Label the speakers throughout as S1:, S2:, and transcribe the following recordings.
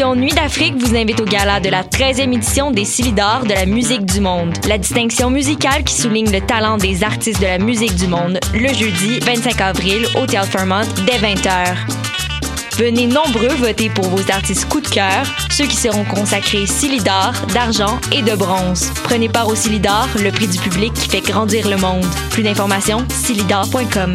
S1: Nuit d'Afrique vous invitent au gala de la 13e édition des Silidor de la musique du monde. La distinction musicale qui souligne le talent des artistes de la musique du monde, le jeudi 25 avril au Théâtre Fairmont dès 20h. Venez nombreux voter pour vos artistes coup de cœur, ceux qui seront consacrés Silidor, d'argent et de bronze. Prenez part au Silidor, le prix du public qui fait grandir le monde. Plus d'informations, silidor.com.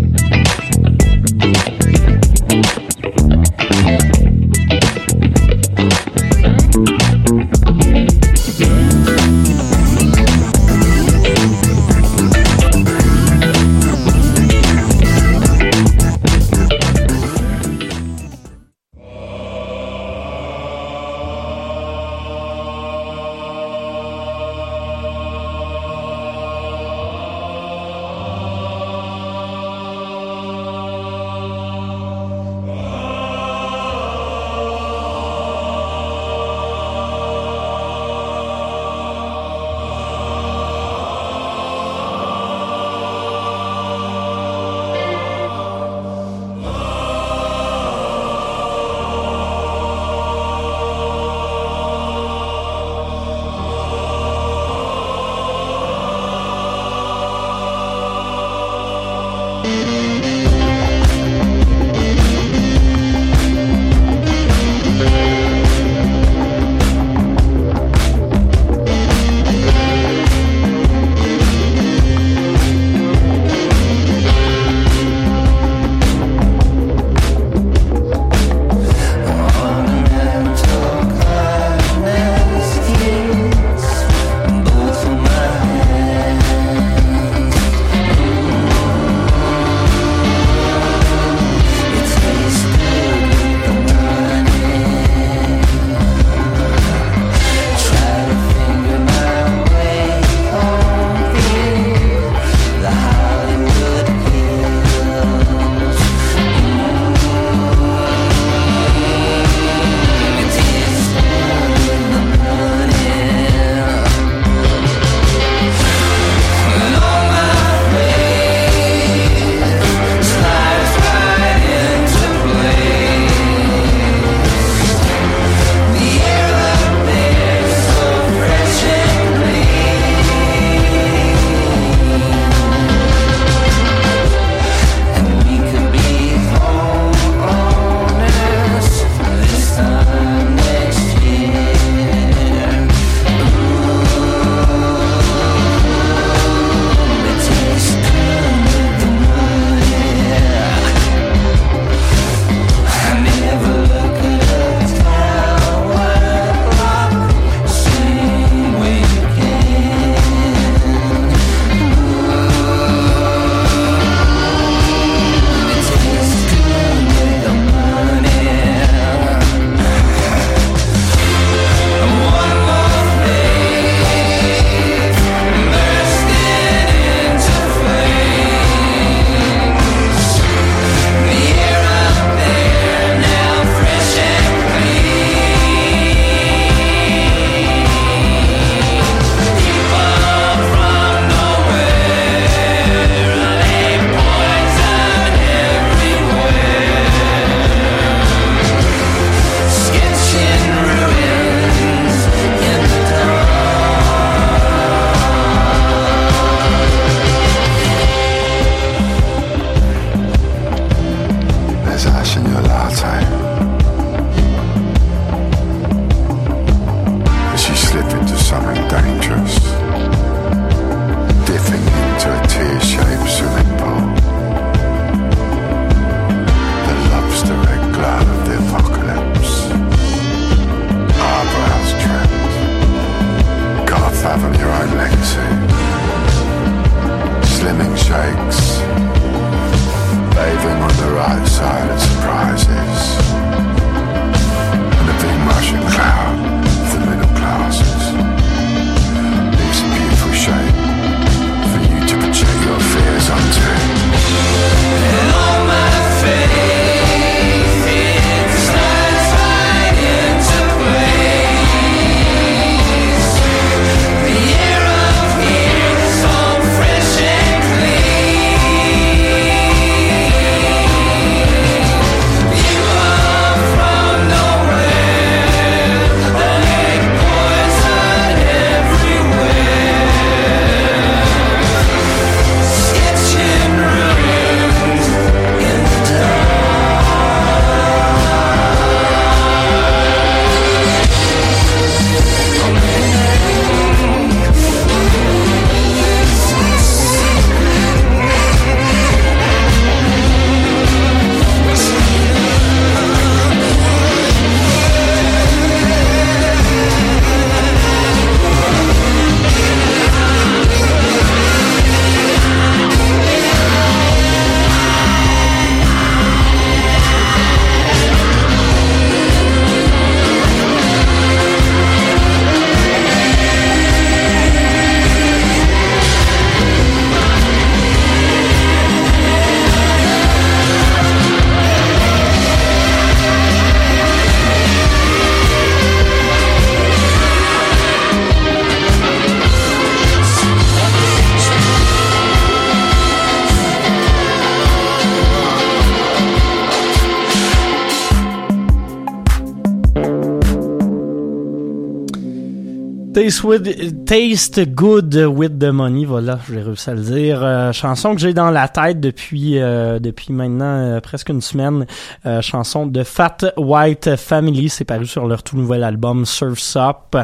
S2: Taste, taste good with the money, voilà, j'ai réussi à le dire. Euh, chanson que j'ai dans la tête depuis euh, depuis maintenant euh, presque une semaine. Euh, chanson de Fat White Family, c'est paru sur leur tout nouvel album Surf's Up.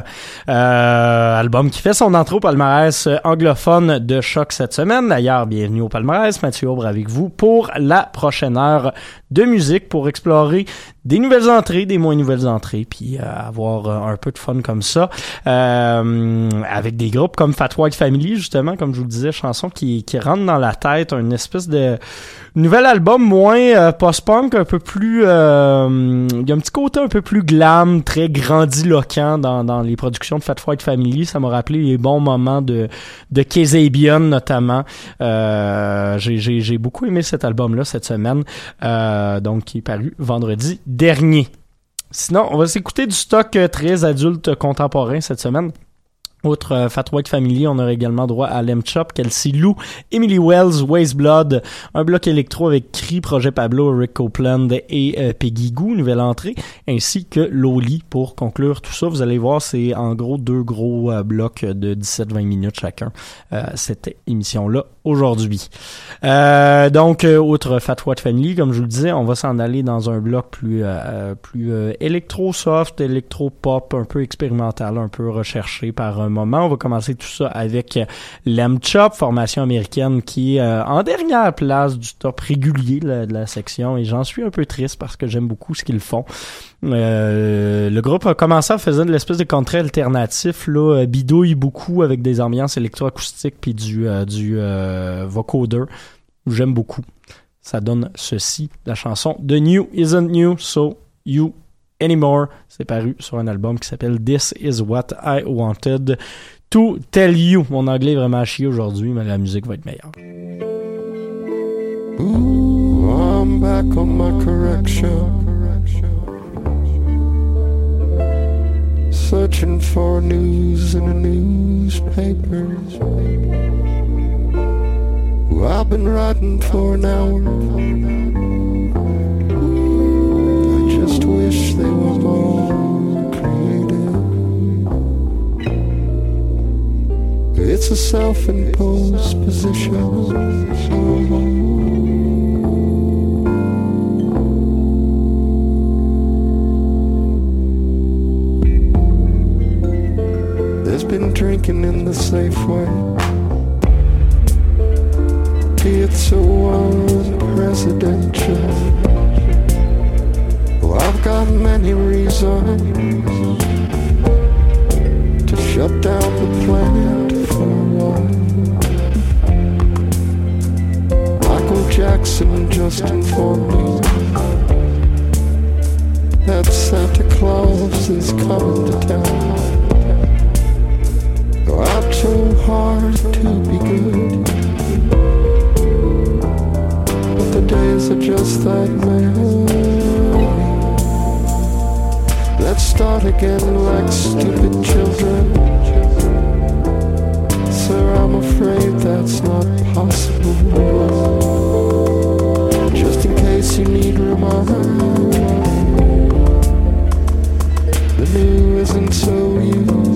S2: Euh, album qui fait son entrée au palmarès anglophone de choc cette semaine. D'ailleurs, bienvenue au palmarès, Mathieu Aubre avec vous pour la prochaine heure de musique pour explorer des nouvelles entrées, des moins nouvelles entrées, puis euh, avoir euh, un peu de fun comme ça. Euh, avec des groupes comme Fat White Family, justement, comme je vous le disais, chanson qui, qui rentre dans la tête, une espèce de nouvel album moins euh, post-punk, un peu plus... euh, il y a un petit côté un peu plus glam, très grandiloquent dans, dans les productions de Fat White Family. Ça m'a rappelé les bons moments de, de Kazabian, notamment. J'ai- j'ai beaucoup aimé cet album-là cette semaine, donc qui est paru vendredi dernier. Sinon, on va s'écouter du stock euh, très adulte contemporain cette semaine. Outre euh, Fat White Family, on aura également droit à Lem Chop, Kelsey Lou, Emily Wells, Waste Blood, un bloc électro avec Cree, Projet Pablo, Rick Copeland et euh, Peggy Goo, nouvelle entrée, ainsi que Loli pour conclure tout ça. Vous allez voir, c'est en gros deux gros euh, blocs de 17-20 minutes chacun, euh, cette émission-là aujourd'hui. Donc, outre Fat White Family, comme je vous le disais, on va s'en aller dans un bloc plus plus électro-soft, électro-pop, un peu expérimental, un peu recherché par un moment. On va commencer tout ça avec Lem Chop, formation américaine qui est euh, en dernière place du top régulier de la section et j'en suis un peu triste parce que j'aime beaucoup ce qu'ils font. Euh, le groupe a commencé à faire de l'espèce de country alternatif, là, euh, bidouille beaucoup avec des ambiances électroacoustiques puis du, euh, du euh, vocoder. J'aime beaucoup. Ça donne ceci, la chanson The New Isn't New, So You Anymore. C'est paru sur un album qui s'appelle This Is What I Wanted to Tell You. Mon anglais est vraiment chier aujourd'hui, mais la musique va être meilleure.
S3: Ooh, I'm back on my correction. Searching for news in the newspapers. Ooh, I've been writing for an hour. It's a self-imposed position. There's been drinking in the Safeway. It's a one presidential. Well, I've got many reasons to shut down the planet Jackson just informed me that Santa Claus is coming to town. I've tried so hard to be good, but the days are just that
S4: merry. Let's start again like stupid children. Sir, I'm afraid that's not possible. You need reminding, the new
S5: isn't so you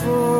S5: for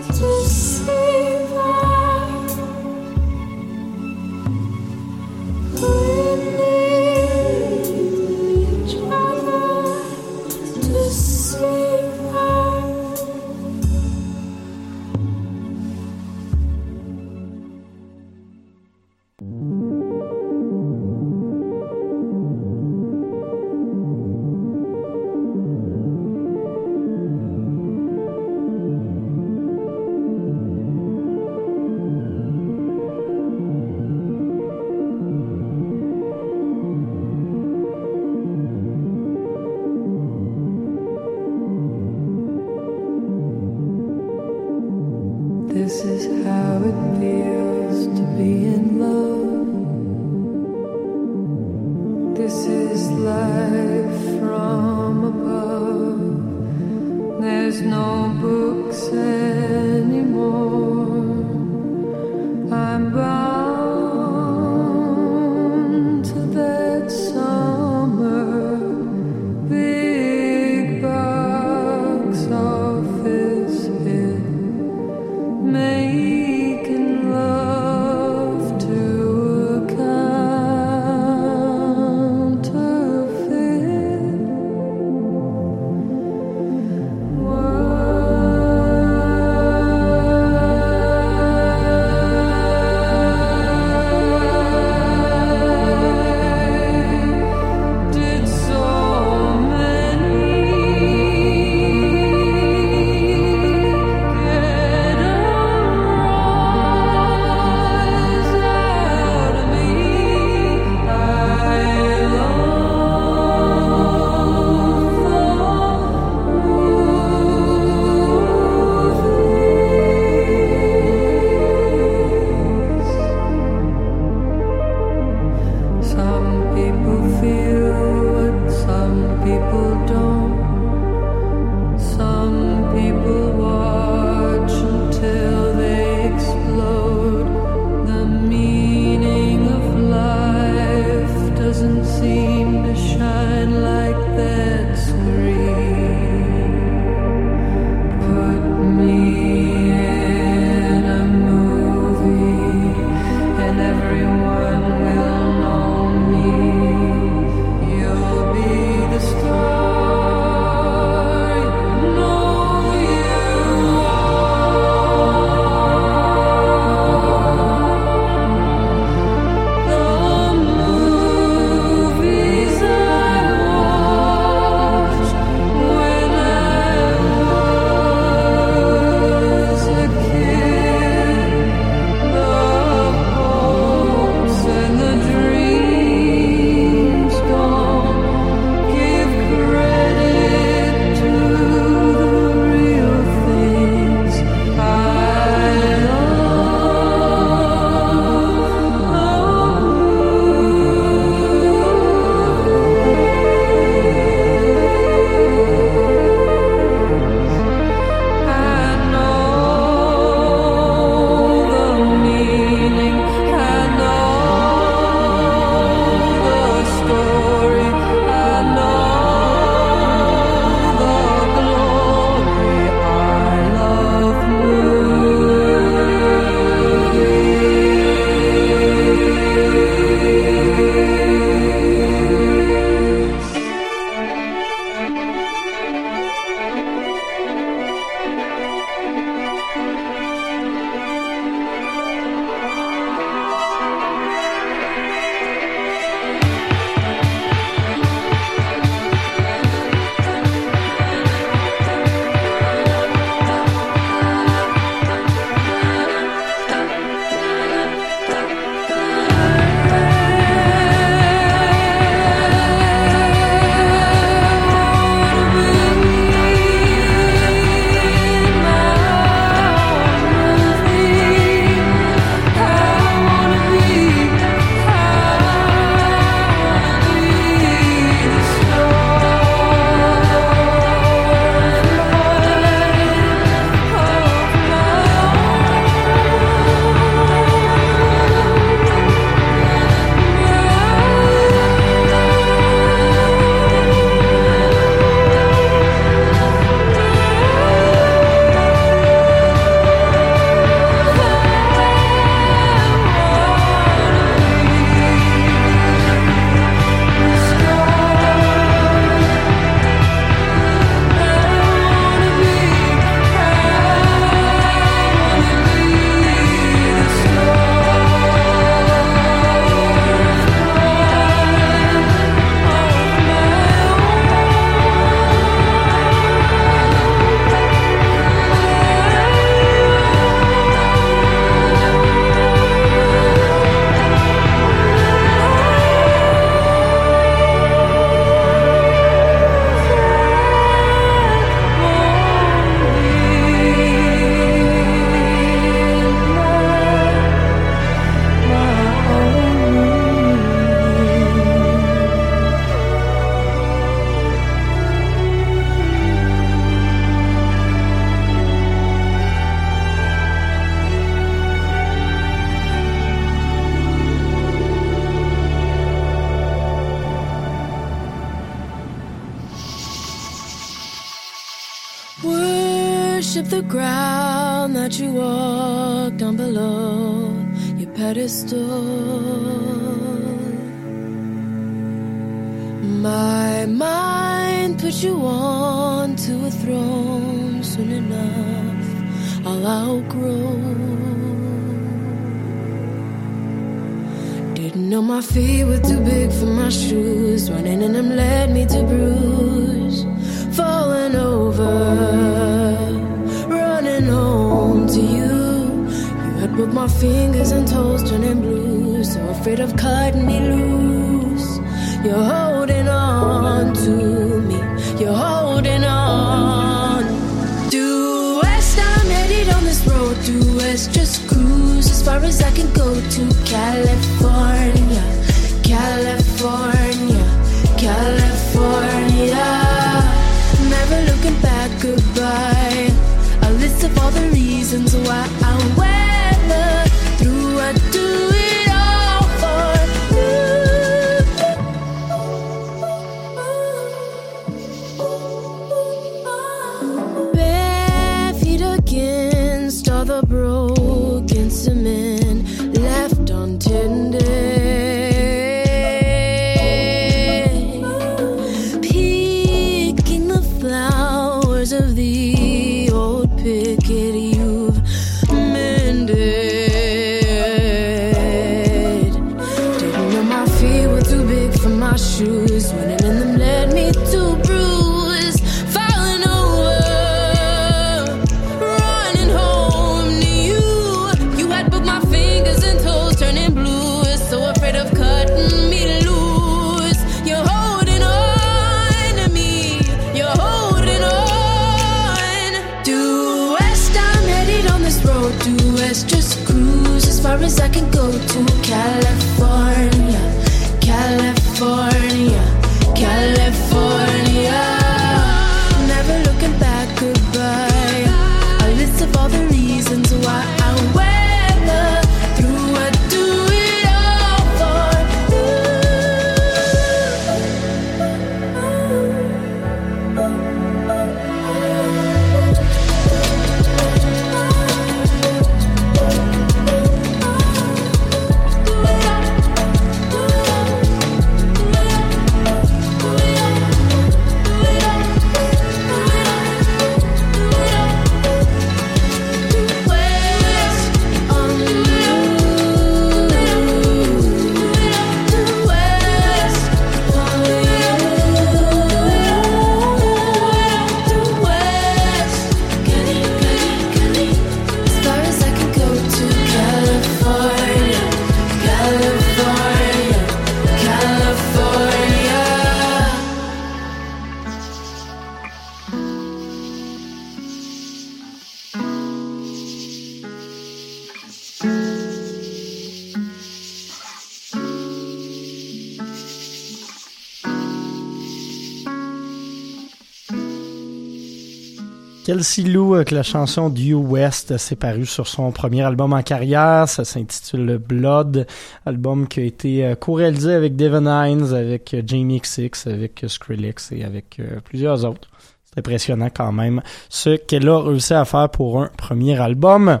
S2: Kelsey Lou avec la chanson Due West, c'est paru sur son premier album en carrière, ça s'intitule Blood, album qui a été euh, co-réalisé avec Devon Hines, avec euh, Jamie XX, avec euh, Skrillex et avec plusieurs autres. C'est impressionnant quand même ce qu'elle a réussi à faire pour un premier album.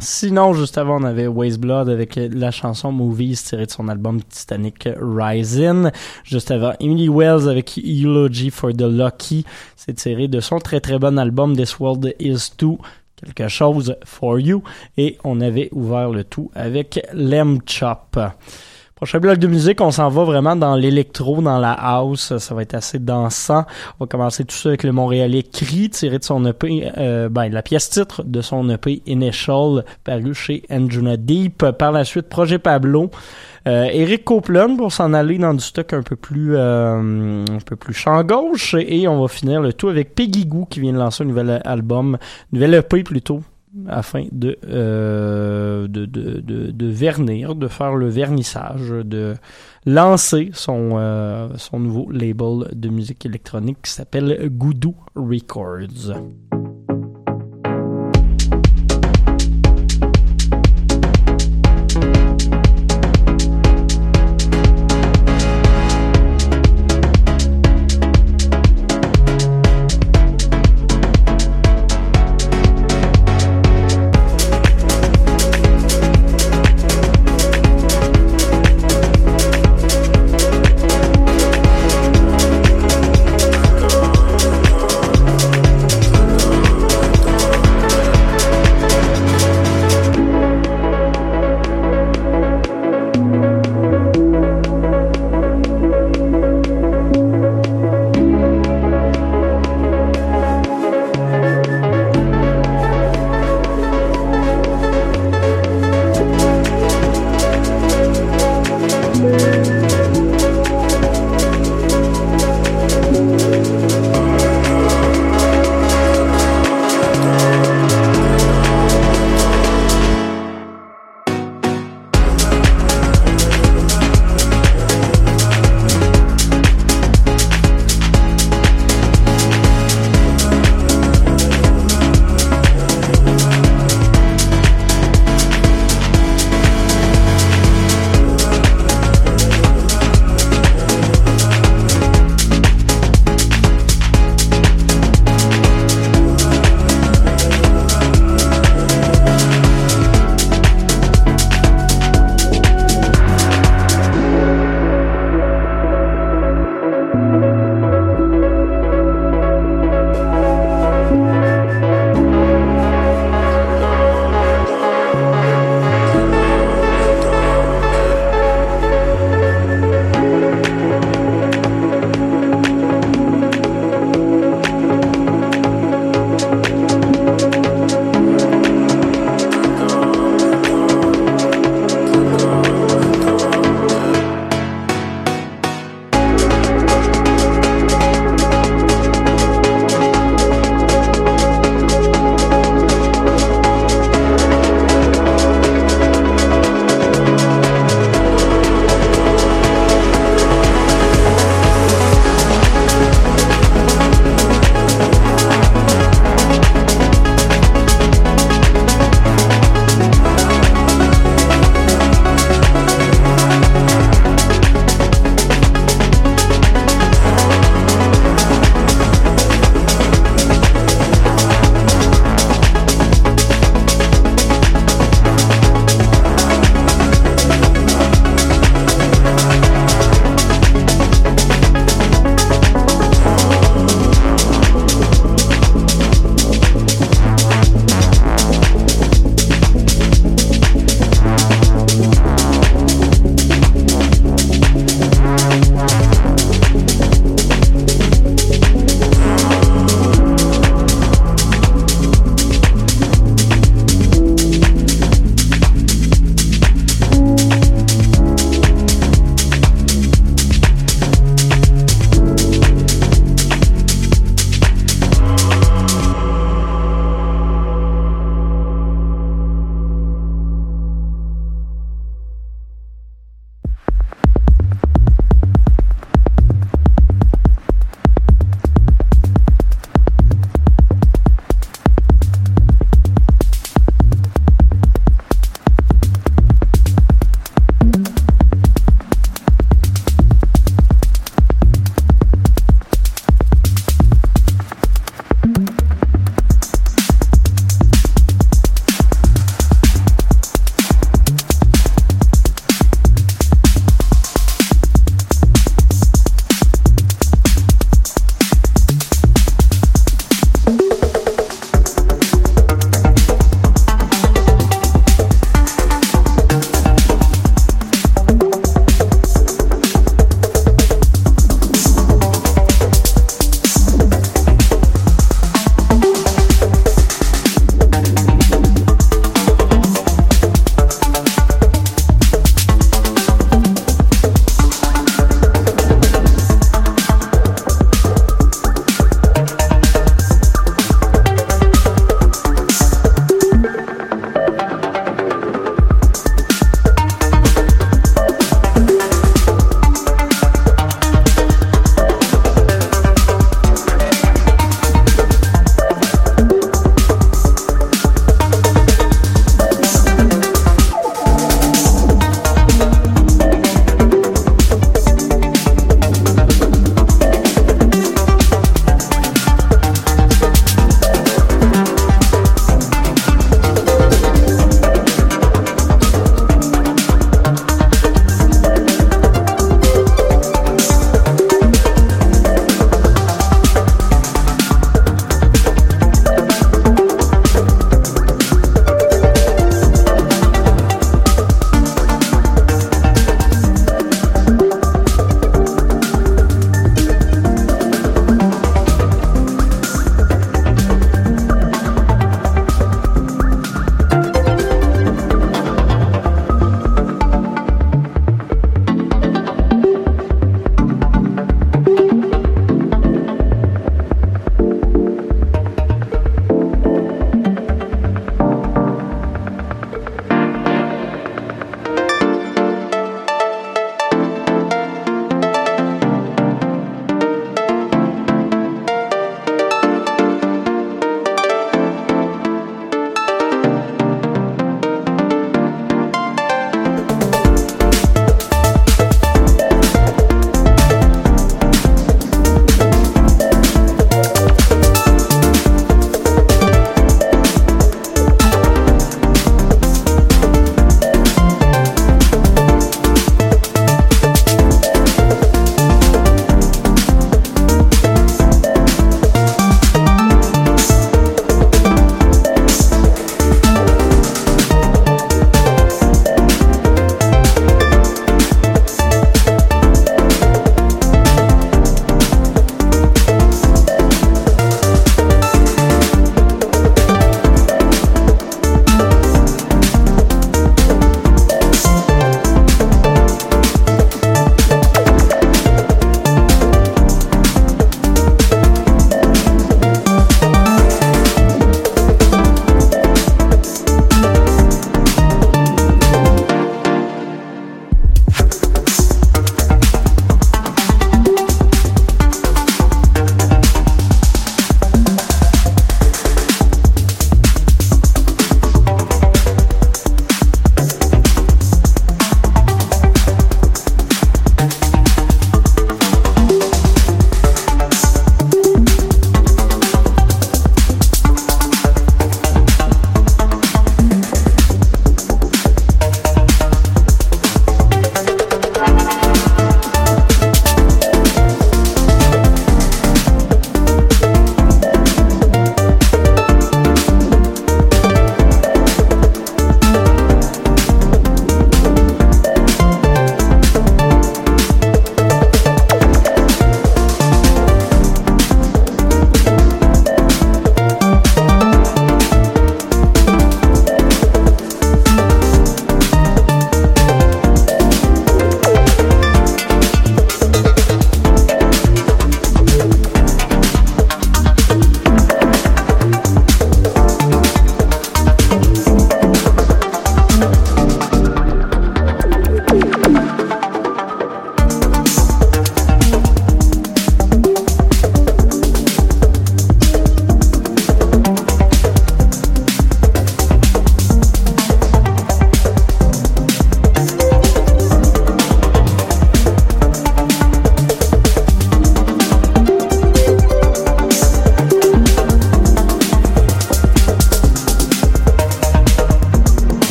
S2: Sinon, juste avant, on avait Waste Blood avec la chanson Movies tirée de son album Titanic Rising. Juste avant, Emily Wells avec Eulogy for the Lucky. C'est tiré de son très très bon album This World Is Too quelque chose for you. Et on avait ouvert le tout avec Lem Chop. Prochain bloc de musique, on s'en va vraiment dans l'électro, dans la house. Ça va être assez dansant. On va commencer tout ça avec le Montréalais Cri, tiré de son EP, euh, ben, la pièce titre de son EP Initial, paru chez Anjuna Deep. Par la suite, Projet Pablo. Euh, Eric Copeland pour s'en aller dans du stock un peu plus euh, un peu plus champ gauche et on va finir le tout avec Peggy Goo qui vient de lancer un nouvel album, nouvel EP plutôt afin de, euh, de, de, de, de vernir, de faire le vernissage, de lancer son, euh, son nouveau label de musique électronique qui s'appelle Goudou Records.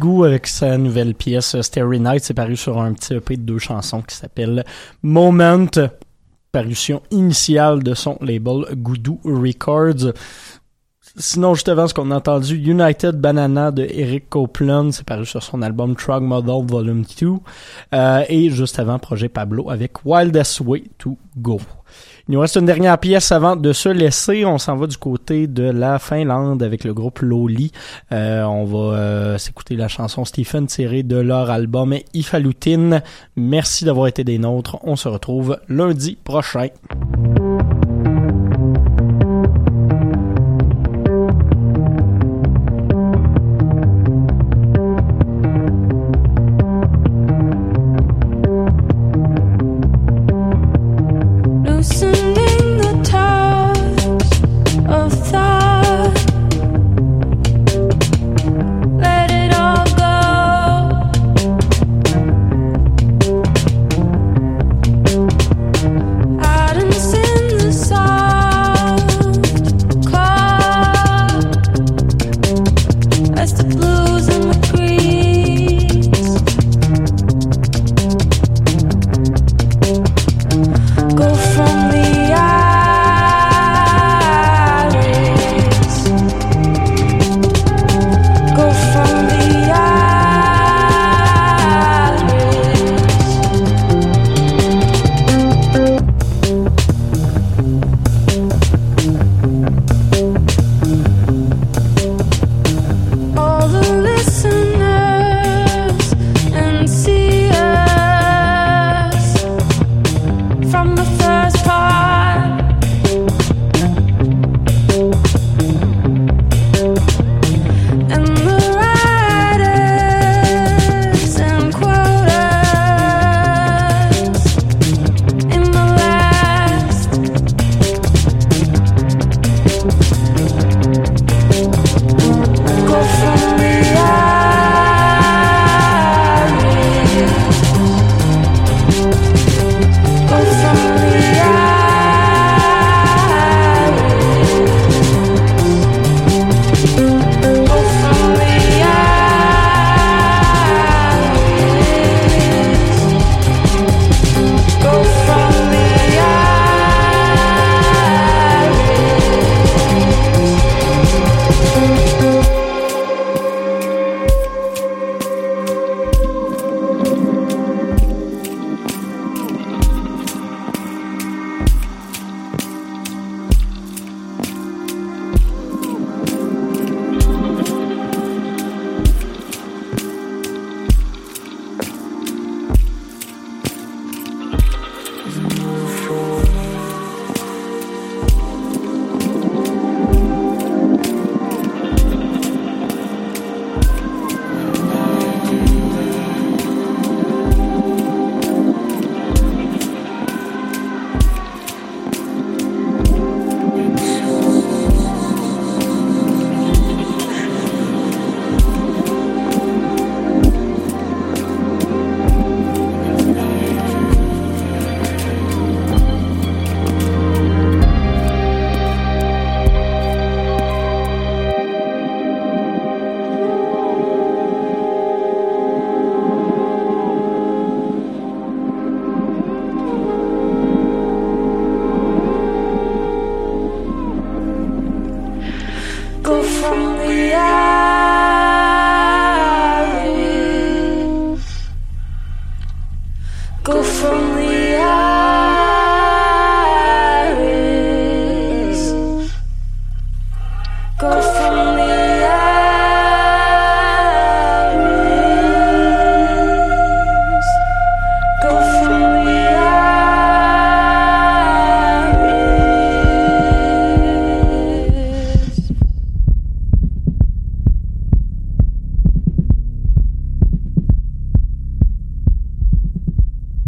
S2: Avec sa nouvelle pièce Starry Night. C'est paru sur un petit EP de deux chansons qui s'appelle Moment. Parution initiale de son label Goudou Records. Sinon, juste avant ce qu'on a entendu, United Banana de Eric Copeland, c'est paru sur son album Trug Model Volume 2. Euh, et juste avant, Projet Pablo avec Wildest Way to Go. Il nous reste une dernière pièce avant de se laisser. On s'en va du côté de la Finlande avec le groupe Loli. Euh, on va euh, s'écouter la chanson Stephen tirée de leur album Ifalutin. Merci d'avoir été des nôtres. On se retrouve lundi prochain.